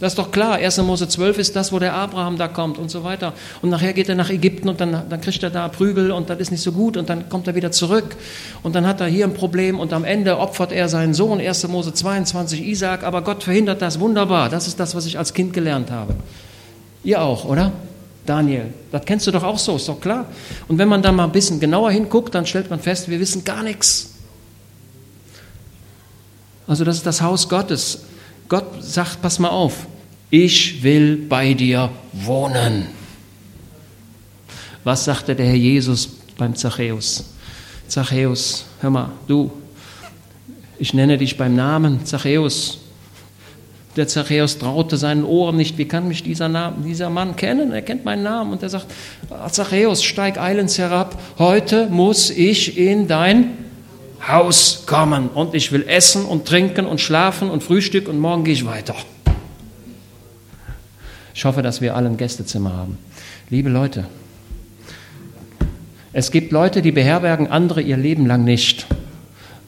A: Das ist doch klar. 1. Mose 12 ist das, wo der Abraham da kommt und so weiter. Und nachher geht er nach Ägypten und dann, dann kriegt er da Prügel und das ist nicht so gut und dann kommt er wieder zurück und dann hat er hier ein Problem und am Ende opfert er seinen Sohn, 1. Mose 22, Isaac, aber Gott verhindert das wunderbar. Das ist das, was ich als Kind gelernt habe. Ihr auch, oder? Daniel, das kennst du doch auch so, ist doch klar. Und wenn man da mal ein bisschen genauer hinguckt, dann stellt man fest, wir wissen gar nichts. Also das ist das Haus Gottes. Gott sagt, pass mal auf, ich will bei dir wohnen. Was sagte der Herr Jesus beim Zachäus? Zachäus, hör mal, du, ich nenne dich beim Namen, Zachäus. Der Zachäus traute seinen Ohren nicht. Wie kann mich dieser, Name, dieser Mann kennen? Er kennt meinen Namen und er sagt, Zachäus, steig eilends herab. Heute muss ich in dein Haus kommen und ich will essen und trinken und schlafen und Frühstück und morgen gehe ich weiter. Ich hoffe, dass wir alle ein Gästezimmer haben. Liebe Leute, es gibt Leute, die beherbergen andere ihr Leben lang nicht.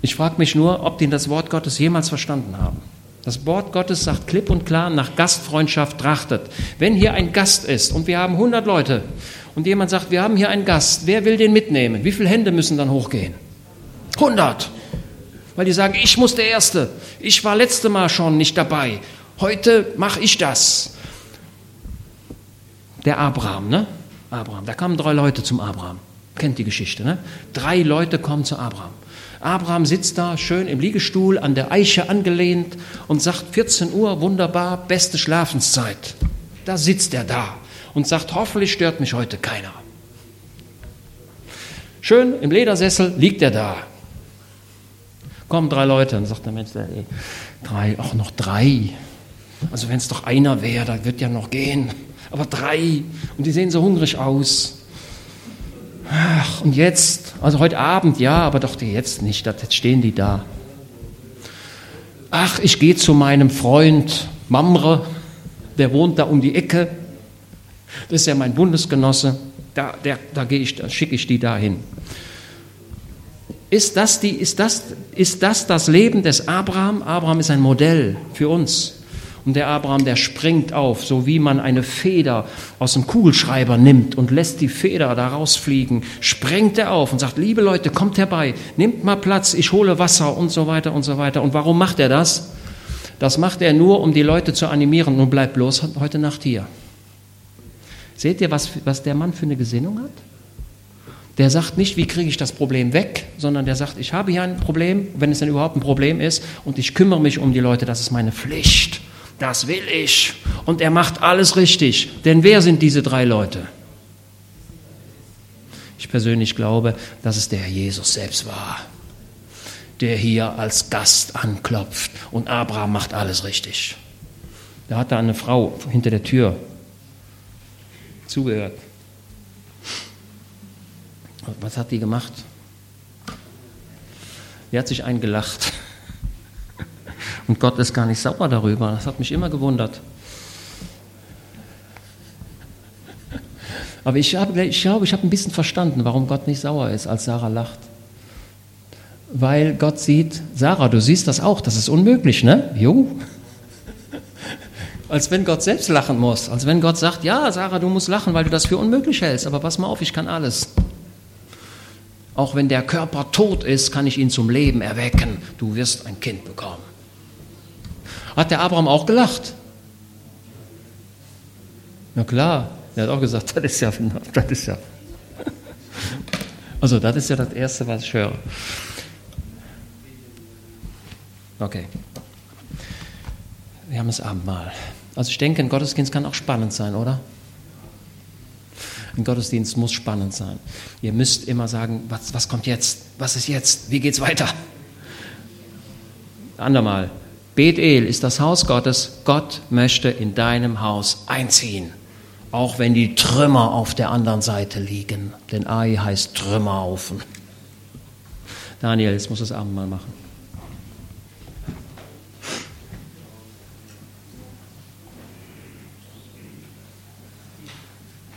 A: Ich frage mich nur, ob die das Wort Gottes jemals verstanden haben. Das Wort Gottes sagt klipp und klar, nach Gastfreundschaft trachtet. Wenn hier ein Gast ist und wir haben 100 Leute und jemand sagt, wir haben hier einen Gast, wer will den mitnehmen? Wie viele Hände müssen dann hochgehen? 100. Weil die sagen, ich muss der Erste. Ich war letzte Mal schon nicht dabei. Heute mache ich das. Der Abraham, ne? Abraham, da kamen drei Leute zum Abraham. Kennt die Geschichte, ne? Drei Leute kommen zu Abraham. Abraham sitzt da schön im Liegestuhl an der Eiche angelehnt und sagt 14 Uhr, wunderbar, beste Schlafenszeit. Da sitzt er da und sagt, hoffentlich stört mich heute keiner. Schön im Ledersessel liegt er da kommen drei Leute. Und sagt der Mensch, ey, drei, auch noch drei. Also wenn es doch einer wäre, dann wird ja noch gehen. Aber drei. Und die sehen so hungrig aus. Ach, und jetzt, also heute Abend ja, aber doch jetzt nicht, jetzt stehen die da. Ach, ich gehe zu meinem Freund Mamre, der wohnt da um die Ecke. Das ist ja mein Bundesgenosse. Da, der, da, ich, da schicke ich die dahin. Ist das, die, ist, das, ist das das Leben des Abraham? Abraham ist ein Modell für uns. Und der Abraham, der springt auf, so wie man eine Feder aus dem Kugelschreiber nimmt und lässt die Feder da rausfliegen, springt er auf und sagt, liebe Leute, kommt herbei, nehmt mal Platz, ich hole Wasser und so weiter und so weiter. Und warum macht er das? Das macht er nur, um die Leute zu animieren. Nun bleibt bloß heute Nacht hier. Seht ihr, was, was der Mann für eine Gesinnung hat? Der sagt nicht, wie kriege ich das Problem weg, sondern der sagt, ich habe hier ein Problem, wenn es denn überhaupt ein Problem ist, und ich kümmere mich um die Leute, das ist meine Pflicht, das will ich. Und er macht alles richtig. Denn wer sind diese drei Leute? Ich persönlich glaube, dass es der Herr Jesus selbst war, der hier als Gast anklopft und Abraham macht alles richtig. Da hat er eine Frau hinter der Tür zugehört. Was hat die gemacht? Die hat sich eingelacht. Und Gott ist gar nicht sauer darüber. Das hat mich immer gewundert. Aber ich, habe, ich glaube, ich habe ein bisschen verstanden, warum Gott nicht sauer ist, als Sarah lacht. Weil Gott sieht, Sarah, du siehst das auch, das ist unmöglich, ne? Jo. Als wenn Gott selbst lachen muss. Als wenn Gott sagt, ja, Sarah, du musst lachen, weil du das für unmöglich hältst. Aber pass mal auf, ich kann alles. Auch wenn der Körper tot ist, kann ich ihn zum Leben erwecken. Du wirst ein Kind bekommen. Hat der Abraham auch gelacht? Na klar, er hat auch gesagt, das ist ja, das ist ja. Also das ist ja das Erste, was ich höre. Okay. Wir haben das Abendmahl. Also ich denke, ein Gottesdienst kann auch spannend sein, oder? Ein Gottesdienst muss spannend sein. Ihr müsst immer sagen, was, was kommt jetzt? Was ist jetzt? Wie geht's weiter? Andermal. Bethel ist das Haus Gottes. Gott möchte in deinem Haus einziehen. Auch wenn die Trümmer auf der anderen Seite liegen. Denn Ai heißt Trümmerhaufen. Daniel, jetzt muss das Abendmahl machen.